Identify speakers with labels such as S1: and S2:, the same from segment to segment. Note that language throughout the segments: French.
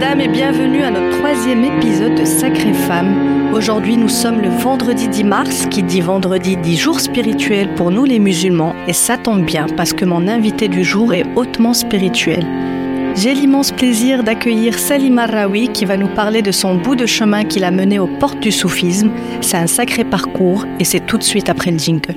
S1: mesdames, et bienvenue à notre troisième épisode de Sacrée Femme. Aujourd'hui, nous sommes le vendredi 10 mars, qui dit vendredi dit jour spirituel pour nous les musulmans, et ça tombe bien parce que mon invité du jour est hautement spirituel. J'ai l'immense plaisir d'accueillir Salim Raoui qui va nous parler de son bout de chemin qu'il a mené aux portes du soufisme. C'est un sacré parcours et c'est tout de suite après le jingle.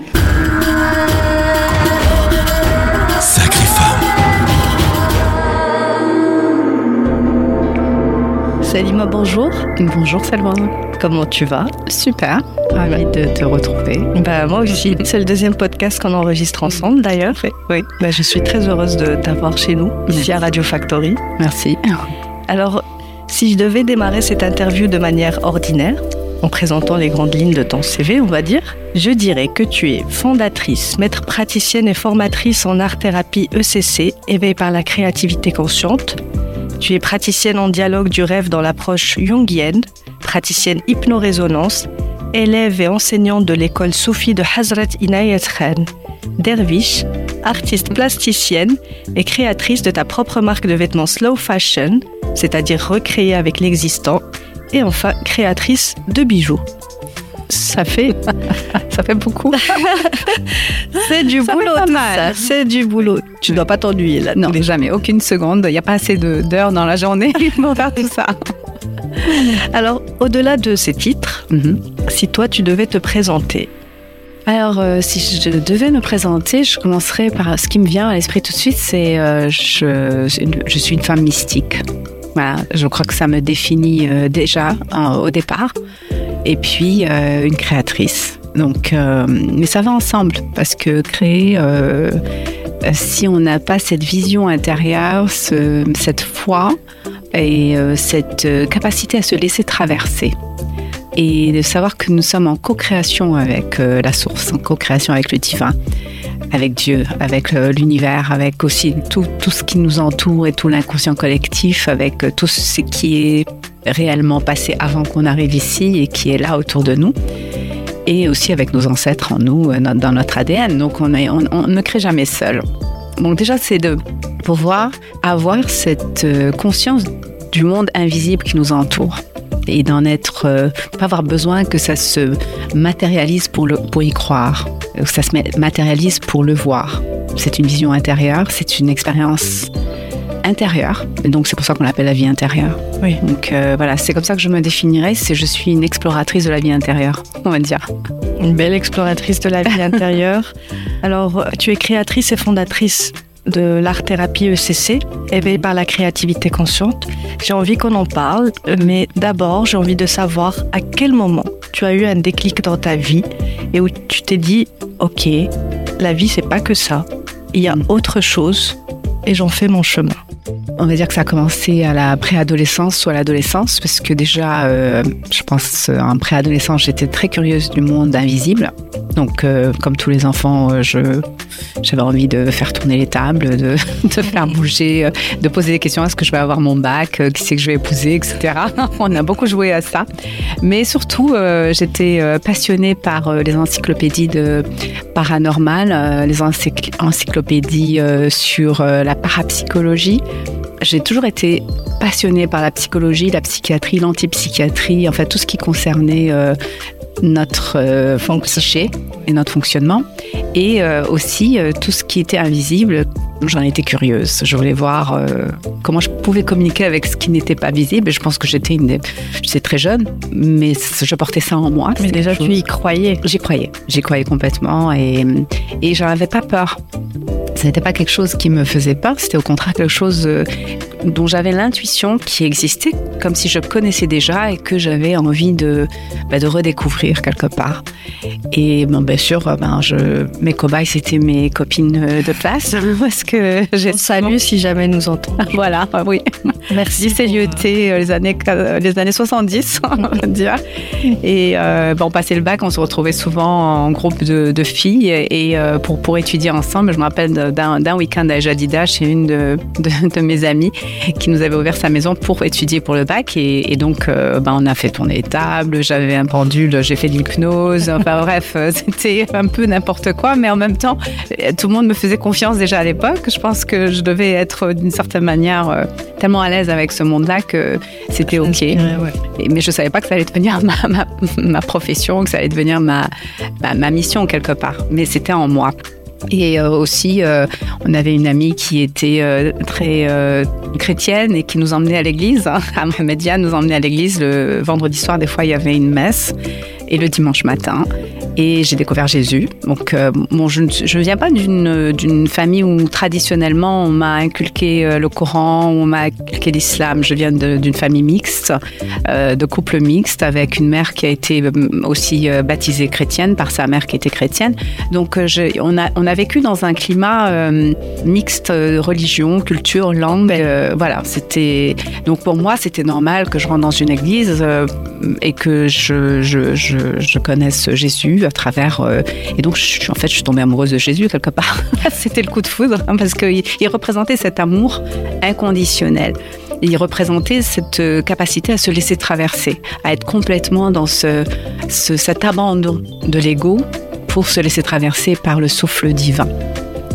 S1: Salima, bonjour.
S2: Bonjour Salma.
S1: Comment tu vas?
S2: Super. Ravie de te retrouver.
S1: Bah, moi aussi. C'est le deuxième podcast qu'on enregistre ensemble d'ailleurs.
S2: Oui.
S1: Bah, je suis très heureuse de t'avoir chez nous, ici à Radio Factory.
S2: Merci.
S1: Alors, si je devais démarrer cette interview de manière ordinaire, en présentant les grandes lignes de ton CV, on va dire, je dirais que tu es fondatrice, maître praticienne et formatrice en art-thérapie ECC, éveillée par la créativité consciente. Tu es praticienne en dialogue du rêve dans l'approche jungienne, praticienne hypnorésonance, élève et enseignante de l'école soufie de Hazrat Inayat Khan, derviche, artiste plasticienne et créatrice de ta propre marque de vêtements slow fashion, c'est-à-dire recréée avec l'existant, et enfin créatrice de bijoux. Ça fait,
S2: Ça fait beaucoup.
S1: c'est du
S2: Ça
S1: boulot tout
S2: mal.
S1: ça, c'est du boulot. Tu dois pas t'ennuyer là.
S2: Non, jamais. Aucune seconde. Il n'y a pas assez d'heures dans la journée pour faire tout ça.
S1: Alors, au-delà de ces titres,
S2: Mhm.
S1: si toi tu devais te présenter,
S2: Alors, euh, si je devais me présenter, je commencerais par ce qui me vient à l'esprit tout de suite, c'est euh, je, je suis une femme mystique. Voilà, je crois que ça me définit euh, déjà hein, au départ. Et puis, euh, une créatrice. Donc, euh, mais ça va ensemble parce que créer, euh, si on n'a pas cette vision intérieure, ce- cette foi et cette capacité à se laisser traverser, et de savoir que nous sommes en co-création avec la source, en co-création avec le divin, avec Dieu, avec l'univers, avec aussi tout, tout ce qui nous entoure et tout l'inconscient collectif, avec tout ce qui est réellement passé avant qu'on arrive ici et qui est là autour de nous. Et aussi avec nos ancêtres en nous, euh, dans notre ADN. Donc on, ne crée jamais seul. Donc déjà, c'est de pouvoir avoir cette euh, conscience du monde invisible qui nous entoure et d'en être, euh, pas avoir besoin que ça se matérialise pour, le, pour y croire, que ça se ma- matérialise pour le voir. C'est une vision intérieure, c'est une expérience intérieure, et donc c'est pour ça qu'on l'appelle la vie intérieure.
S1: Oui.
S2: Donc euh, voilà, c'est comme ça que je me définirais, c'est je suis une exploratrice de la vie intérieure, on va dire.
S1: une belle exploratrice de la vie intérieure. Alors, tu es créatrice et fondatrice de l'art-thérapie ECC, éveillée par la créativité consciente. J'ai envie qu'on en parle, mais d'abord, j'ai envie de savoir à quel moment tu as eu un déclic dans ta vie et où tu t'es dit, OK, la vie, c'est pas que ça. Il y a autre chose et j'en fais mon chemin.
S2: On va dire que ça a commencé à la préadolescence ou à l'adolescence, parce que déjà, euh, je pense, euh, en préadolescence, j'étais très curieuse du monde invisible. Donc, euh, comme tous les enfants, je, j'avais envie de faire tourner les tables, de, de faire bouger, de poser des questions est-ce que je vais avoir mon bac, qui c'est que je vais épouser, etc. On a beaucoup joué à ça. Mais surtout, j'étais passionnée par les encyclopédies de paranormal, euh, les encycl- encyclopédies euh, sur euh, la parapsychologie. J'ai toujours été passionnée par la psychologie, la psychiatrie, l'antipsychiatrie, en fait tout ce qui concernait notre euh, psyché et notre fonctionnement, et euh, aussi euh, tout ce qui était invisible. J'en étais curieuse. Je voulais voir euh, comment je pouvais communiquer avec ce qui n'était pas visible. Et je pense que j'étais une, des- j'étais très jeune, mais je portais ça en moi.
S1: Mais déjà, tu y croyais.
S2: J'y croyais, j'y croyais complètement et, et j'en avais pas peur. Ce n'était pas quelque chose qui me faisait peur, c'était au contraire quelque chose dont j'avais l'intuition qui existait, comme si je connaissais déjà et que j'avais envie de, bah, de redécouvrir quelque part. Et bien sûr, euh, ben, je, mes cobayes, c'était mes copines euh, de classe, parce que j'ai
S1: Salut si jamais nous entend.
S2: Voilà, euh, oui.
S1: Merci.
S2: CIET, euh, les années, les années 70, on va dire. Et euh, bon, on passait le bac, on se retrouvait souvent en groupe de, de filles et euh, pour, pour étudier ensemble. Je me rappelle d'un d'un week-end à Jadida chez une de, de, de mes amies qui nous avait ouvert sa maison pour étudier pour le bac. Et, et donc, euh, ben, on a fait tourner les tables, j'avais un pendule, j'ai fait de l'hypnose. Enfin bref, euh, c'était un peu n'importe quoi, mais en même temps, euh, tout le monde me faisait confiance déjà à l'époque. Je pense que je devais être d'une certaine manière euh, tellement à l'aise avec ce monde-là que c'était ok. mais je savais pas que ça allait devenir ma, ma, profession, que ça allait devenir ma, ma mission quelque part. Mais c'était en moi. Et euh, aussi, euh, on avait une amie qui était euh, très chrétienne et qui nous emmenait à l'église. À Média nous emmenait à l'église le vendredi soir. Des fois, il y avait une messe et le dimanche matin et j'ai découvert Jésus. Donc, euh, bon, je ne viens pas d'une famille où traditionnellement on m'a inculqué euh, le Coran, on m'a inculqué l'islam. Je viens d'une famille mixte, euh, de couple mixte, avec une mère qui a été aussi baptisée chrétienne par sa mère qui était chrétienne. Donc, on, a, on a vécu dans un climat mixte, religion, culture, langue. voilà, c'était donc pour moi c'était normal que je rentre dans une église et que je, je, je, je connaisse Jésus à travers. Euh, et donc, en fait, je suis tombée amoureuse de Jésus quelque part. C'était le coup de foudre hein, parce qu'il il représentait cet amour inconditionnel. Il représentait cette euh, capacité à se laisser traverser, à être complètement dans ce, cet abandon de l'ego pour se laisser traverser par le souffle divin.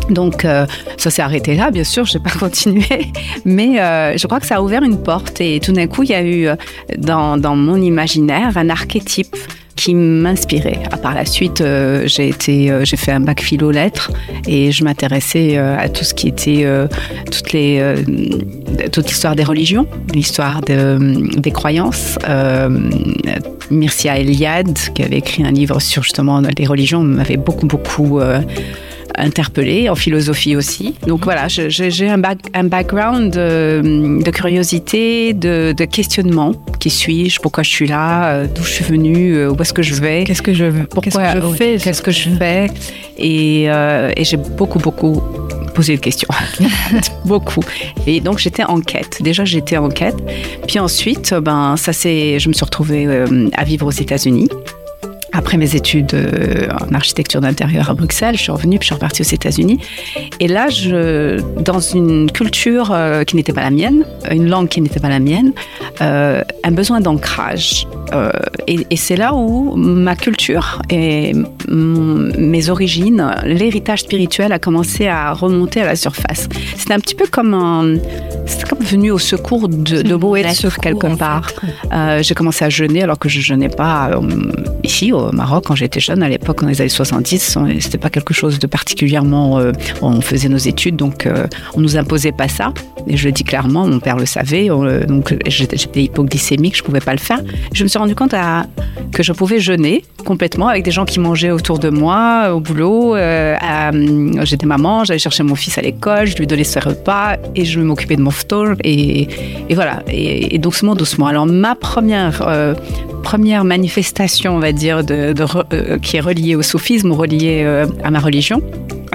S2: Donc euh, ça s'est arrêté là, bien sûr, je n'ai pas continué, mais je crois que ça a ouvert une porte et tout d'un coup, il y a eu dans mon imaginaire un archétype qui m'inspirait. Par la suite, euh, j'ai été, euh, j'ai fait un bac philo lettres et je m'intéressais euh, à tout ce qui était toutes les, toute l'histoire des religions, l'histoire de, des croyances. Mircea Eliade, qui avait écrit un livre sur justement les religions, m'avait beaucoup beaucoup interpellée, en philosophie aussi. Donc voilà, j'ai un, un, background de, curiosité, de, questionnement. Qui suis-je? Pourquoi je suis là? Euh, D'où je suis venue? Euh, Où est-ce que je vais?
S1: Qu'est-ce que je veux?
S2: Pourquoi je fais? Qu'est-ce que je fais? Et, euh, et j'ai beaucoup, beaucoup posé de questions. beaucoup. Et donc j'étais en quête. Déjà j'étais en quête. Puis ensuite, ben ça c'est, je me suis retrouvée à vivre aux États-Unis. Après mes études euh, en architecture d'intérieur à Bruxelles, je suis revenue puis je suis repartie aux États-Unis. Et là, je, dans une culture euh, qui n'était pas la mienne, une langue qui n'était pas la mienne, euh, un besoin d'ancrage. et, et c'est là où ma culture et mes origines, l'héritage spirituel a commencé à remonter à la surface. C'était un petit peu comme un, c'était comme venu au secours de, de beau être quelque part. J'ai commencé à jeûner alors que je jeûnais pas ici au Maroc quand j'étais jeune, à l'époque, dans les années 70, c'était pas quelque chose de particulièrement. Euh, on faisait nos études, donc euh, on nous imposait pas ça. Et je le dis clairement, mon père le savait, euh, donc j'étais hypoglycémique, je pouvais pas le faire. Je me suis rendu compte que je pouvais jeûner complètement avec des gens qui mangeaient autour de moi, au boulot. j'étais maman, j'allais chercher mon fils à l'école, je lui donnais ses repas et je m'occupais de mon photol. Et, et voilà, et, doucement, doucement. Alors ma première première manifestation, on va dire, euh, qui est reliée au soufisme ou reliée euh, à ma religion.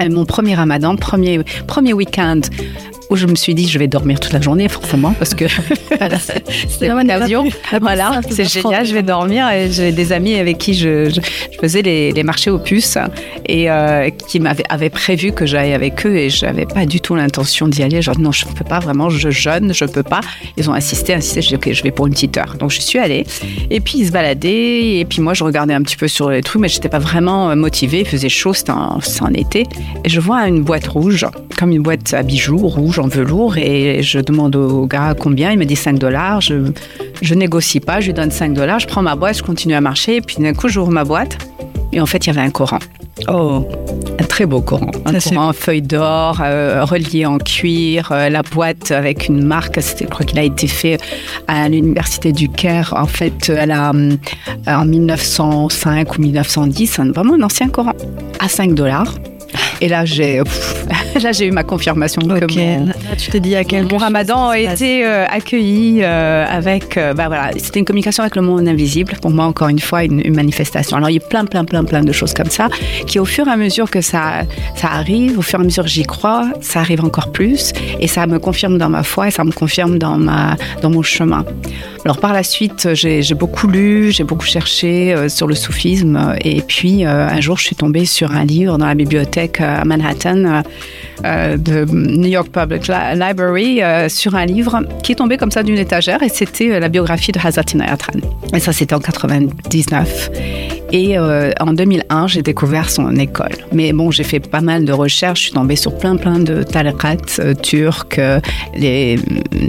S2: Euh, mon premier ramadan, premier, premier week-end où je me suis dit je vais dormir toute la journée forcément parce que c'est une occasion. Voilà, c'est génial, je vais dormir et j'ai des amis avec qui je, faisais les, marchés aux puces et euh, qui m'avaient avaient prévu que j'aille avec eux et j'avais pas du tout l'intention d'y aller. Genre non, je peux pas vraiment, je jeûne, je peux pas. Ils ont insisté, insisté, j'ai dit ok, je vais pour une petite heure. Donc je suis allée et puis ils se baladaient et puis moi je regardais un petit peu sur les trucs mais j'étais pas vraiment euh, motivée. Il faisait chaud, c'était en, en été et je vois une boîte rouge comme une boîte à bijoux rouge en velours et je demande au gars combien. Il me dit 5 dollars. Je, je négocie pas, je lui donne 5 dollars. Je prends ma boîte, je continue à marcher. Et puis d'un coup, j'ouvre ma boîte et en fait, il y avait un Coran. Oh, un très beau Coran. Un Coran en feuille d'or, euh, relié en cuir, euh, la boîte avec une marque. Je crois qu'il a été fait à l'université du Caire. En fait, elle a, euh, en 1905 ou 1910, vraiment un ancien Coran à 5 dollars. Et là, j'ai, là, j'ai eu ma confirmation
S1: que tu t'es dit à quel
S2: mon Ramadan a été euh, accueilli euh, avec, euh, bah voilà, c'était une communication avec le monde invisible. Pour moi, encore une fois, une, manifestation. Alors, il y a plein, plein, plein, plein de choses comme ça qui, au fur et à mesure que ça, ça arrive, au fur et à mesure que j'y crois, ça arrive encore plus et ça me confirme dans ma foi et ça me confirme dans ma, dans mon chemin. Alors par la suite, j'ai beaucoup lu, j'ai beaucoup cherché sur le soufisme et puis un jour, je suis tombée sur un livre dans la bibliothèque bibliothèque à Manhattan de New York Public Library sur un livre qui est tombé comme ça d'une étagère et c'était la biographie de Hazrat Inayatran. Et ça, c'était en 99. Et euh, en 2001, j'ai découvert son école. Mais bon, j'ai fait pas mal de recherches. Je suis tombée sur plein, plein de tariqats euh, turcs, euh, les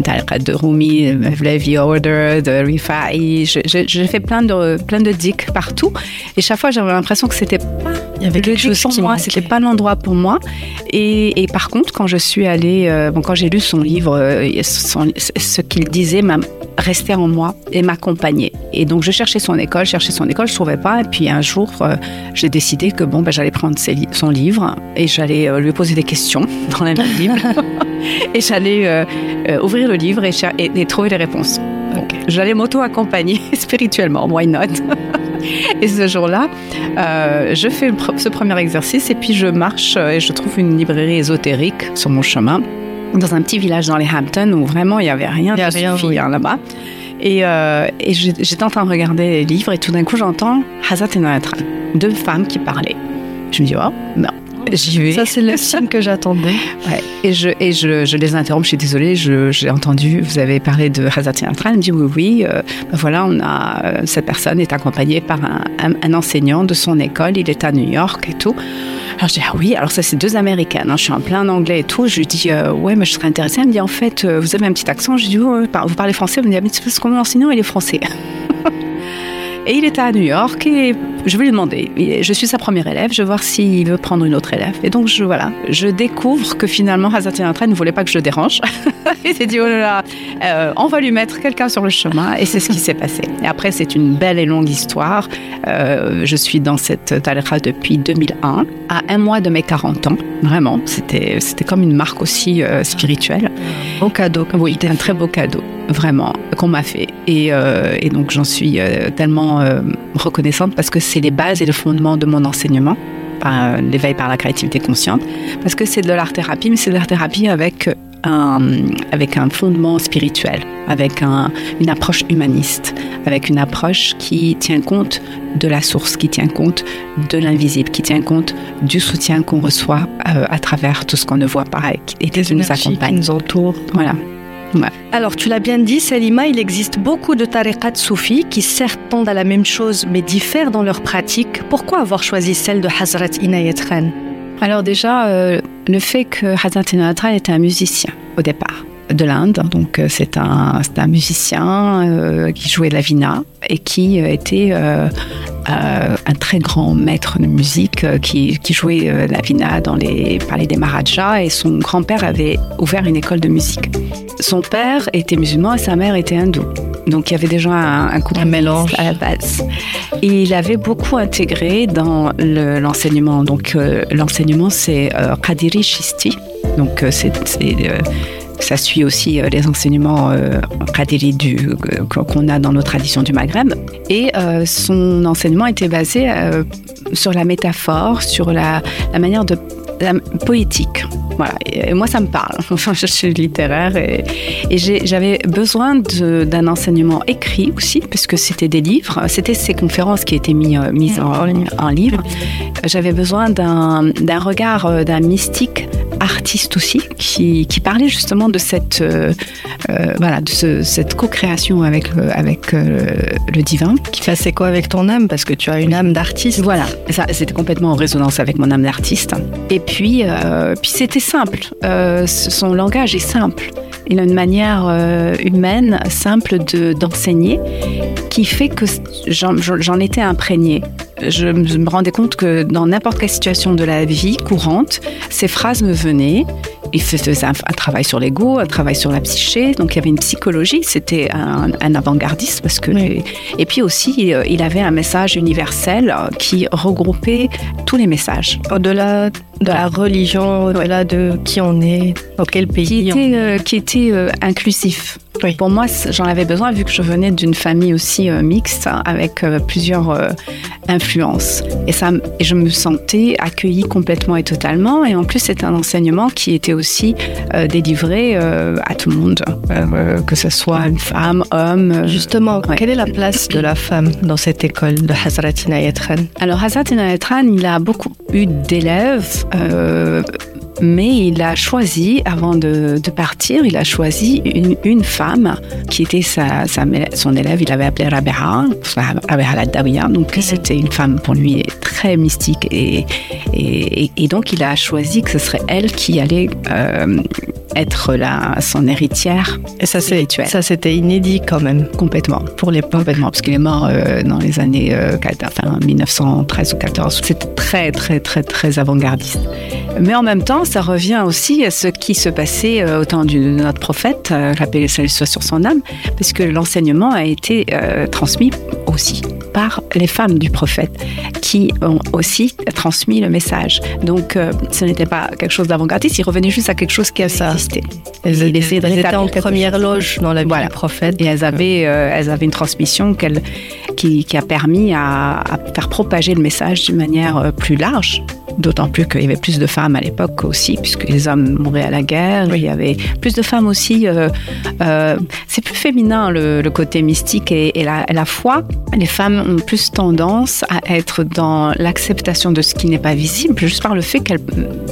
S2: tariqats de Rumi, Levi Order, de Rifa'i. J'ai fait plein de, plein de dicks partout. Et chaque fois, j'avais l'impression que c'était pas
S1: il y avait quelque chose
S2: pour moi, c'était pas l'endroit pour moi. Et, et, par contre, quand je suis allée, bon, quand j'ai lu son livre, ce qu'il disait m'a resté en moi et m'accompagner. Et donc, je cherchais son école, cherchais son école, je trouvais pas. Et puis un jour, euh, j'ai décidé que bon, ben, j'allais prendre son livre et j'allais euh, lui poser des questions dans la Bible. et j'allais euh, ouvrir le livre et, et, trouver les réponses. J'allais m'auto-accompagner spirituellement, why not? Et ce jour-là, je fais ce premier exercice et puis je marche et je trouve une librairie ésotérique sur mon chemin dans un petit village dans les Hamptons où vraiment il n'y avait rien de rien, là-bas. Et, euh, et j'étais en train de regarder les livres et tout d'un coup j'entends Hazat et Naratran, deux femmes qui parlaient. Je me dis, oh, non, j'y vais.
S1: Ça, c'est le signe que j'attendais.
S2: Ouais. Et, je, et je, je, les interromps, je suis désolée, j'ai entendu, vous avez parlé de Hazat Inayatran. Elle me dit, oui, oui, euh, ben voilà, on a, euh, cette personne est accompagnée par un, un, enseignant de son école, il est à New York et tout. Alors je dis, ah oui, alors ça c'est deux américaines, hein. je suis en plein anglais et tout. Je lui dis, euh, ouais, mais je serais intéressée. Elle me dit, en fait, euh, vous avez un petit accent. Je dis, oh, vous parlez français Elle me dit, ah, mais c'est parce qu'on enseignant, il est français. Et il était à New York et je vais lui demander. Je suis sa première élève, je vais voir s'il veut prendre une autre élève. Et donc, je, voilà, je découvre que finalement, Hazati ne voulait pas que je le dérange. il s'est dit, oh là là, euh, on va lui mettre quelqu'un sur le chemin. Et c'est ce qui s'est passé. Et après, c'est une belle et longue histoire. Euh, je suis dans cette tariqa depuis 2001, à un mois de mes 40 ans. Vraiment, c'était, c'était comme une marque aussi euh, spirituelle.
S1: Beau cadeau.
S2: Oui, c'était un très beau cadeau vraiment, qu'on m'a fait. Et, euh, et, donc j'en suis euh, tellement euh, reconnaissante parce que c'est les bases et le fondement de mon enseignement, l'éveil par la créativité consciente, parce que c'est de l'art-thérapie, mais c'est de l'art-thérapie avec un, avec un fondement spirituel, avec un, une approche humaniste, avec une approche qui tient compte de la source, qui tient compte de l'invisible, qui tient compte du soutien qu'on reçoit à travers tout ce qu'on ne voit pas
S1: et qui nous accompagne. Qui nous entoure.
S2: Voilà.
S1: Alors, tu l'as bien dit, Salima, il existe beaucoup de tariqats soufis qui certes tendent à la même chose mais diffèrent dans leur pratique. Pourquoi avoir choisi celle de Hazrat Inayat Khan?
S2: Alors déjà, euh, le fait que Hazrat Inayat Khan était un musicien au départ de l'Inde. Donc euh, c'est un, un, musicien euh, qui jouait de la vina et qui était un très grand maître de musique qui, qui, jouait la vina dans les palais des Maharajas et son grand-père avait ouvert une école de musique. Son père était musulman et sa mère était hindoue. Donc il y avait déjà un, un mélange à la base. Et il avait beaucoup intégré dans l'enseignement. Donc euh, l'enseignement c'est euh, Qadiri Shisti. Donc euh, c'est ça suit aussi les enseignements Qadiri du qu'on a dans nos traditions du Maghreb. Et son enseignement était basé sur la métaphore, sur la, la manière de poétique. Voilà, et, moi ça me parle. Enfin, je suis littéraire et, et j'avais besoin d'un enseignement écrit aussi, parce que c'était des livres, c'était ces conférences qui étaient mis, euh, mises en, en livre. J'avais besoin d'un regard euh, d'un mystique artiste aussi qui, qui, parlait justement de cette euh, voilà de cette co-création avec avec le divin.
S1: Qui faisait quoi avec ton âme? Parce que tu as une âme d'artiste.
S2: Voilà. Ça c'était complètement en résonance avec mon âme d'artiste. Et puis puis c'était simple. Euh, son langage est simple. Il a une manière euh, humaine, simple d'enseigner, qui fait que j'en étais imprégnée. Je me rendais compte que dans n'importe quelle situation de la vie courante, ces phrases me venaient il faisait un, travail sur l'ego, un travail sur la psyché, donc il y avait une psychologie, c'était un, avant-gardiste parce que et puis aussi euh, il avait un message universel euh, qui regroupait tous les messages.
S1: Au-delà de la religion, au-delà de qui on est, dans quel pays.
S2: Qui était, euh, qui était inclusif. Pour moi, j'en avais besoin vu que je venais d'une famille aussi euh, mixte avec euh, plusieurs euh, influences. Et, ça, et je me sentais accueillie complètement et totalement. Et en plus, c'est un enseignement qui était aussi délivré à tout le monde, que ce soit une femme, homme.
S1: Justement, quelle est la place de la femme dans cette école de Hazrat Inayat
S2: Alors, Hazrat Inayat il a beaucoup eu d'élèves mais il a choisi, avant de, partir, il a choisi une, femme qui était sa, son élève. Il avait appelé Rabeha, Rabeha al Donc, c'était une femme pour lui très mystique. Et, et, donc, il a choisi que ce serait elle qui allait euh, être la, son héritière.
S1: Et ça, ça c'était inédit quand même.
S2: Complètement. Pour l'époque. Complètement, parce qu'il est mort euh, dans les années euh, enfin, 1913 ou 14. C'était très, très, très, très avant-gardiste. Mais en même temps, ça revient aussi à ce qui se passait euh, au temps de notre prophète, euh, la paix soit sur son âme, parce que l'enseignement a été euh, transmis aussi par les femmes du prophète, qui ont aussi transmis le message. Donc, ce n'était pas quelque chose d'avant-gardiste, il revenait juste à quelque chose qui a existé.
S1: Elles, étaient en première loge dans la vie du prophète.
S2: Et elles avaient, elles avaient une transmission qui, qui, a permis à, à faire propager le message d'une manière plus large D'autant plus qu'il y avait plus de femmes à l'époque aussi, puisque les hommes mouraient à la guerre. Il y avait plus de femmes aussi. Euh, euh, c'est plus féminin le, côté mystique et, la, la, foi. Les femmes ont plus tendance à être dans l'acceptation de ce qui n'est pas visible, juste par le fait qu'elles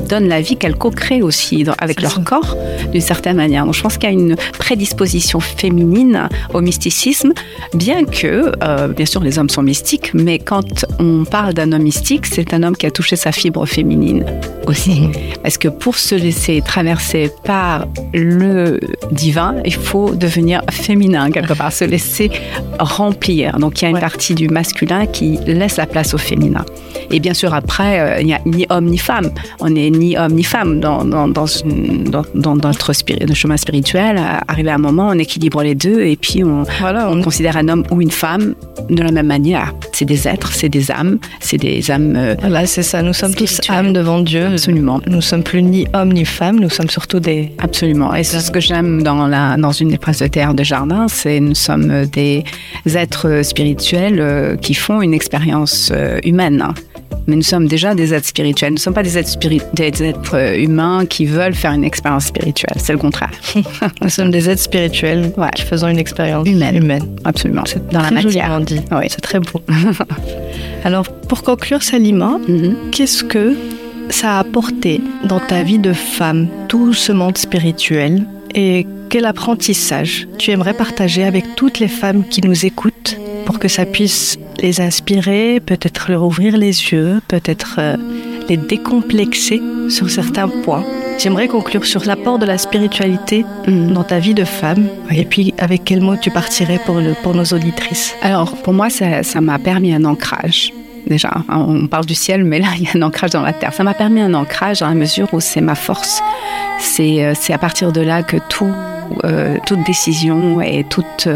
S2: donnent la vie, qu'elles co-créent aussi avec leur corps d'une certaine manière. Donc je pense qu'il y a une prédisposition féminine au mysticisme, bien que, euh, bien sûr, les hommes sont mystiques, mais quand on parle d'un homme mystique, c'est un homme qui a touché sa fibre féminine aussi. Parce que pour se laisser traverser par le divin, il faut devenir féminin quelque part, se laisser remplir. Donc il y a une partie du masculin qui laisse la place au féminin. Et bien sûr, après, euh, il n'y a ni homme ni femme. On n'est ni homme ni femme dans, dans, dans, dans notre chemin spirituel. Arrivé à un moment, on équilibre les deux et puis on, voilà, on considère un homme ou une femme de la même manière. C'est des êtres, c'est des âmes, c'est des âmes.
S1: Euh, voilà, c'est ça. Nous sommes tous âmes devant Dieu.
S2: Absolument.
S1: Nous sommes plus ni hommes ni femmes, nous sommes surtout des.
S2: Absolument. Et c'est ce que j'aime dans, la, dans une des presses de terre de jardin, c'est nous sommes des êtres spirituels euh, qui font une expérience humaine mais nous sommes déjà des êtres spirituels. Nous ne sommes pas des êtres, des êtres euh, humains qui veulent faire une expérience spirituelle. C'est le contraire.
S1: nous sommes des êtres spirituels qui faisons une expérience humaine. humaine.
S2: Absolument.
S1: C'est dans la matière. dit. Oui. C'est très beau. Alors, pour conclure, Salima, mm-hmm. qu'est-ce que ça a apporté dans ta vie de femme, tout ce monde spirituel? Et quel apprentissage tu aimerais partager avec toutes les femmes qui nous écoutent? Pour que ça puisse les inspirer, peut-être leur ouvrir les yeux, peut-être euh, les décomplexer sur certains points. J'aimerais conclure sur l'apport de la spiritualité mm. dans ta vie de femme et puis avec quel mot tu partirais pour, le, pour nos auditrices?
S2: Alors pour moi ça m'a permis un ancrage. Déjà, hein, on parle du ciel, mais là, il y a un ancrage dans la terre. Ça m'a permis un ancrage dans la mesure où c'est ma force. C'est euh, à partir de là que tout, euh, toute décision et toute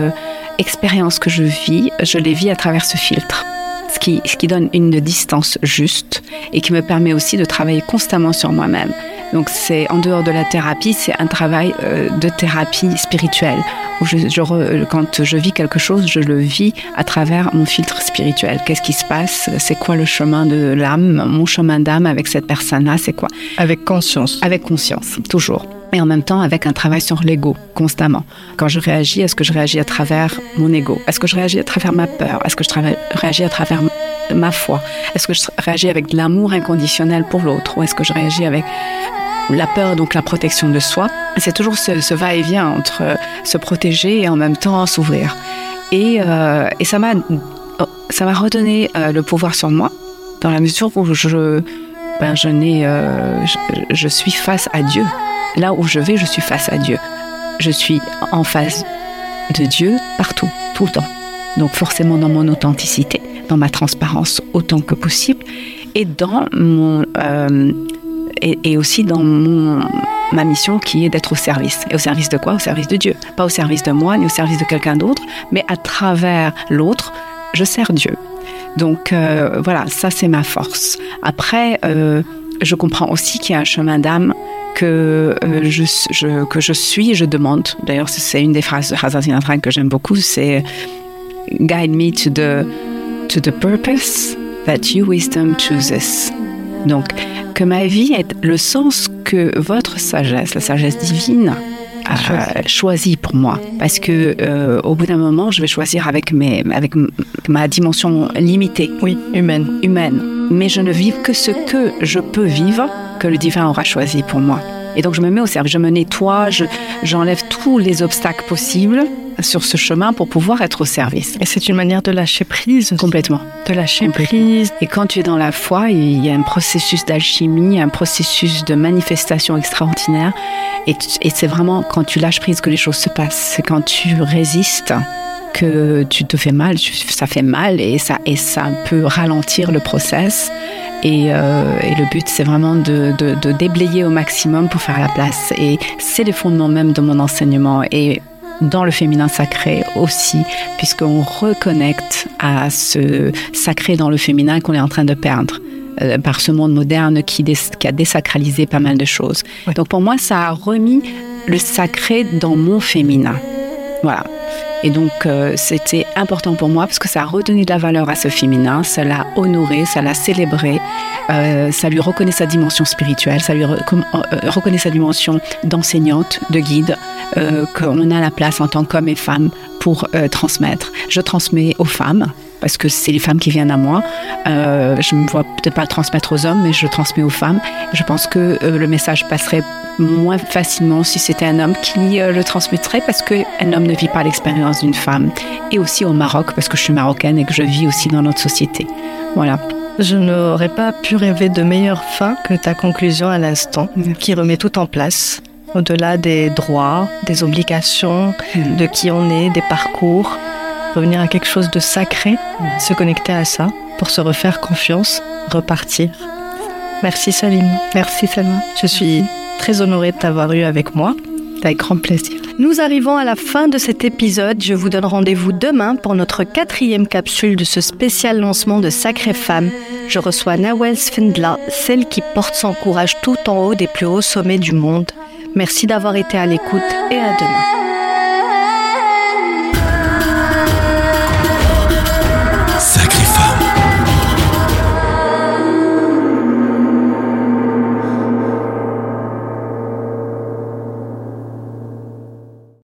S2: expériences que je vis, je les vis à travers ce filtre. Ce qui, ce qui donne une distance juste et qui me permet aussi de travailler constamment sur moi-même. Donc c'est en dehors de la thérapie, c'est un travail euh, de thérapie spirituelle. Où je, je, quand je vis quelque chose, je le vis à travers mon filtre spirituel. Qu'est-ce qui se passe? C'est quoi le chemin de l'âme Mon chemin d'âme avec cette personne-là, c'est quoi?
S1: Avec conscience.
S2: Avec conscience, toujours et en même temps avec un travail sur l'ego constamment. Quand je réagis, est-ce que je réagis à travers mon ego? Est-ce que je réagis à travers ma peur? Est-ce que je réagis à travers ma foi? Est-ce que je réagis avec de l'amour inconditionnel pour l'autre? Ou est-ce que je réagis avec la peur, donc la protection de soi? C'est toujours ce, va-et-vient entre se protéger et en même temps s'ouvrir. Et, euh, et ça m'a m'a redonné euh, le pouvoir sur moi dans la mesure où je ben, je, n'ai, euh, je suis face à Dieu Là où je vais, je suis face à Dieu. Je suis en face de Dieu partout, tout le temps. Donc forcément dans mon authenticité, dans ma transparence autant que possible, et dans mon euh, et, aussi dans mon, ma mission qui est d'être au service. Et au service de quoi? Au service de Dieu. Pas au service de moi ni au service de quelqu'un d'autre, mais à travers l'autre, je sers Dieu. Donc euh, voilà, ça c'est ma force. Après, euh, je comprends aussi qu'il y a un chemin d'âme que, euh, je, que je suis et je demande. D'ailleurs, c'est une des phrases de Hazrat Sinatra que j'aime beaucoup, c'est Guide me to the, to the purpose that your wisdom chooses. Donc, que ma vie ait le sens que votre sagesse, la sagesse divine, choisi pour moi. Parce que euh, au bout d'un moment, je vais choisir avec, mes, avec ma dimension limitée.
S1: Oui, humaine.
S2: Humaine. Mais je ne vis que ce que je peux vivre, que le divin aura choisi pour moi. Et donc je me mets au service, je me nettoie, j'enlève tous les obstacles possibles sur ce chemin pour pouvoir être au service.
S1: Et c'est une manière de lâcher prise.
S2: Complètement.
S1: De lâcher prise.
S2: Et quand tu es dans la foi, il y a un processus d'alchimie, un processus de manifestation extraordinaire. Et, c'est vraiment quand tu lâches prise que les choses se passent. C'est quand tu résistes que tu te fais mal, ça fait mal et ça, peut ralentir le process. Et, euh, le but, c'est vraiment de, déblayer au maximum pour faire la place. Et c'est les fondements même de mon enseignement. Et dans le féminin sacré aussi, puisqu'on reconnecte à ce sacré dans le féminin qu'on est en train de perdre euh, par ce monde moderne qui, qui, a désacralisé pas mal de choses. Donc pour moi, ça a remis le sacré dans mon féminin. Voilà. Et donc, euh, c'était important pour moi parce que ça a redonné de la valeur à ce féminin, ça l'a honoré, ça l'a célébré, euh, ça lui reconnaît sa dimension spirituelle, ça lui euh, reconnaît sa dimension d'enseignante, de guide, qu'on a la place en tant qu'homme et femme pour transmettre. Je transmets aux femmes parce que c'est les femmes qui viennent à moi. Euh, je ne me vois peut-être pas transmettre aux hommes, mais je transmets aux femmes. Je pense que euh, le message passerait moins facilement si c'était un homme qui euh, le transmettrait, parce qu'un homme ne vit pas l'expérience d'une femme. Et aussi au Maroc, parce que je suis marocaine et que je vis aussi dans notre société. Voilà.
S1: Je n'aurais pas pu rêver de meilleure fin que ta conclusion à l'instant, qui remet tout en place, au-delà des droits, des obligations, mm. de qui on est, des parcours revenir à quelque chose de sacré, se connecter à ça pour se refaire confiance, repartir. Merci Salim.
S2: Merci Salma.
S1: Je suis très honorée de t'avoir eu avec moi.
S2: Avec grand plaisir.
S1: Nous arrivons à la fin de cet épisode. Je vous donne rendez-vous demain pour notre quatrième capsule de ce spécial lancement de Sacrée Femme. Je reçois Nawel Sfindla, celle qui porte son courage tout en haut des plus hauts sommets du monde. Merci d'avoir été à l'écoute et à demain.